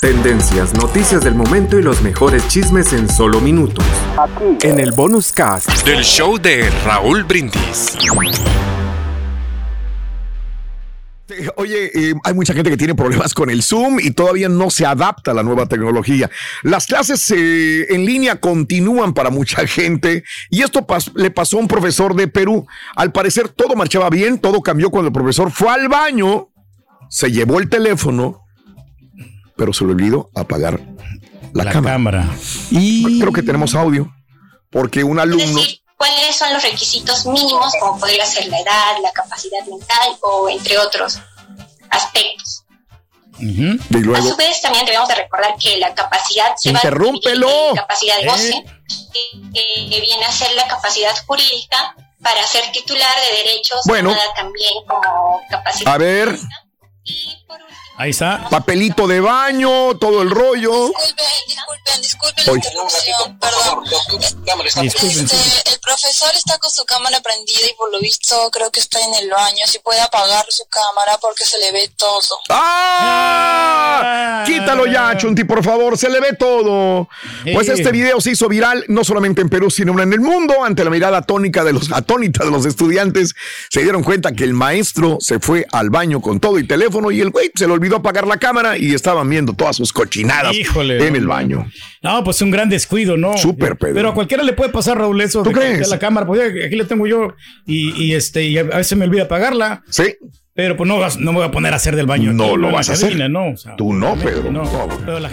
Tendencias, noticias del momento y los mejores chismes en solo minutos. En el bonus cast del show de Raúl Brindis. Oye, eh, hay mucha gente que tiene problemas con el Zoom y todavía no se adapta a la nueva tecnología. Las clases eh, en línea continúan para mucha gente y esto pas- le pasó a un profesor de Perú. Al parecer todo marchaba bien, todo cambió cuando el profesor fue al baño, se llevó el teléfono, pero se le olvidó apagar la, cámara. Y creo que tenemos audio, porque un alumno... cuáles son los requisitos mínimos, como podría ser la edad, la capacidad mental o entre otros aspectos. Y A su vez, también debemos de recordar que la capacidad se va a Interrúmpelo. capacidad de goce, Eh. que, que viene a ser la capacidad jurídica para ser titular de derechos, Bueno. llamada también como capacidad A ver, Ahí está. papelito de baño, todo el rollo. Disculpen, disculpen la Oye. interrupción, perdón. Este, el profesor está con su cámara prendida y por lo visto creo que está en el baño. Si puede apagar su cámara porque se le ve todo. ¡Ah! Quítalo ya, Chunti, por favor, se le ve todo. Pues este video se hizo viral no solamente en Perú, sino en el mundo. Ante la mirada atónica de los, atónita de los estudiantes, se dieron cuenta que el maestro se fue al baño con todo y teléfono y el güey se le olvidó apagar la cámara y estaban viendo todas sus cochinadas Híjole, en el baño. No, pues un gran descuido, ¿no? Súper, Pedro. Pero a cualquiera le puede pasar, Raúl, eso. ¿Tú de crees? la cámara, pues aquí le tengo yo y, y, este, y a veces me olvida apagarla. Sí. Pero pues no, vas- no me voy a poner a hacer del baño. No aquí, lo la vas a hacer. cabina, No, O sea, Tú no, Pedro. no. No. Pero la-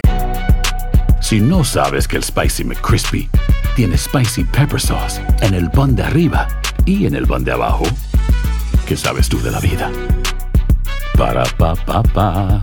Si no sabes que el Spicy McCrispy tiene Spicy Pepper Sauce en el pan de arriba y en el pan de abajo, ¿qué sabes tú de la vida? Para, pa, pa, pa.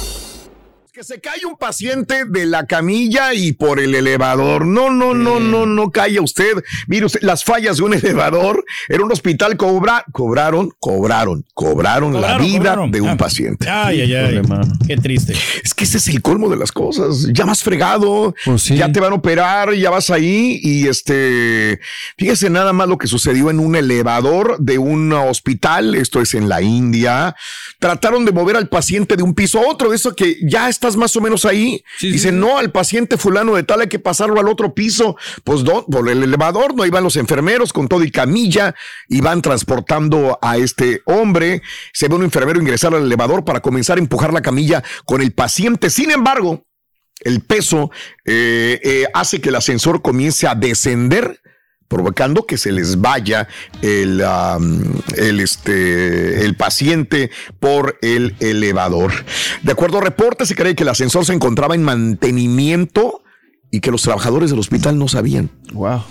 Que se cae un paciente de la camilla y por el elevador. No, no, no, no, no calla usted. Mire usted, las fallas de un elevador en un hospital cobra, cobraron, cobraron, cobraron, la vida cobraron. de un Ah. paciente. Ay, ay, ay. Qué triste. Es que ese es el colmo de las cosas. Ya vas fregado, Pues ya te van a operar, ya vas ahí y este, fíjese nada más lo que sucedió en un elevador de un hospital, esto es en la India. Trataron de mover al paciente de un piso a otro, de eso que ya estás más o menos ahí. Dicen, no, al paciente fulano de tal hay que pasarlo al otro piso. Pues no, por el elevador, no iban los enfermeros con todo y camilla, y van transportando a este hombre. Se ve un enfermero ingresar al elevador para comenzar a empujar la camilla con el paciente. Sin embargo, el peso eh, eh, hace que el ascensor comience a descender provocando que se les vaya el, el, este, el paciente por el elevador. De acuerdo a reportes, se cree que el ascensor se encontraba en mantenimiento y que los trabajadores del hospital no sabían. Wow.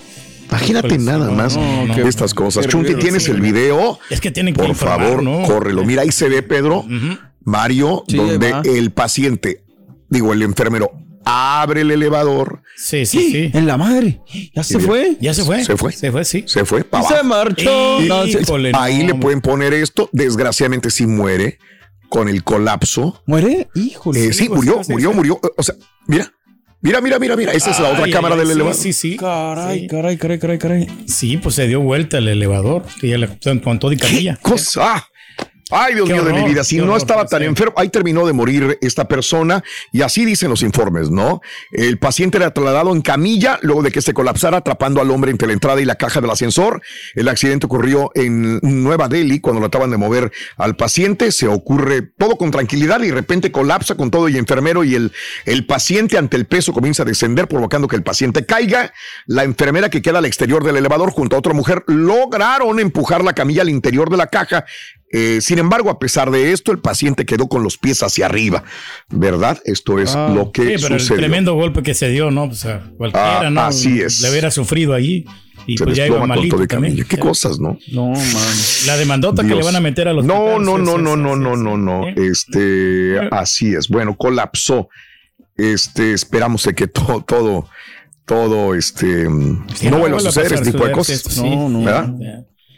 Imagínate nada no, más no, estas cosas. Chunti, ¿tienes sí, el video? Es que tienen que Por informar, favor, ¿no? córrelo. Mira, ahí se ve, Pedro, Mario, Sí, donde va. el paciente, digo, el enfermero, abre el elevador. Sí, sí, sí. En la madre. ¿Ya se fue? Ya se fue. Se fue. Se fue, sí. Se fue para se marchó. Y- No, se- Híjole, Ahí no, le pueden poner esto. Desgraciadamente sí muere con el colapso. ¿Muere? Híjole. Eh, sí, murió, murió, murió. O sea, mira. Mira, mira, mira, mira. Esa es la otra Ay, cámara ay, del sí, elevador. Sí, sí. Caray, Sí. caray, caray, caray, caray. Sí, pues se dio vuelta el elevador. Y ya le- con todo y camilla. Cosa. Ay, Dios Qué mío de mi vida. Si no horror, estaba tan sí. enfermo, ahí terminó de morir esta persona y así dicen los informes, ¿no? El paciente era trasladado en camilla luego de que se colapsara atrapando al hombre entre la entrada y la caja del ascensor. El accidente ocurrió en Nueva Delhi cuando trataban de mover al paciente. Se ocurre todo con tranquilidad y de repente colapsa con todo y enfermero y el, el paciente ante el peso comienza a descender provocando que el paciente caiga. La enfermera que queda al exterior del elevador junto a otra mujer lograron empujar la camilla al interior de la caja eh, sin embargo, a pesar de esto, el paciente quedó con los pies hacia arriba, ¿verdad? Esto es Ah, lo que Sí, pero el tremendo golpe que se dio, ¿no? Pues a cualquiera, Ah, ¿no? así es. Le hubiera sufrido allí. Y Se pues ya iba malito y también. Qué cosas, ¿no? No, man. La demandota que le van a meter a los No, no, no, no, no, no, no, no. Este, así es. Bueno, colapsó. Este, esperamos de que todo, todo, todo, este, no vuelva a suceder este tipo de cosas. No, no. ¿Verdad?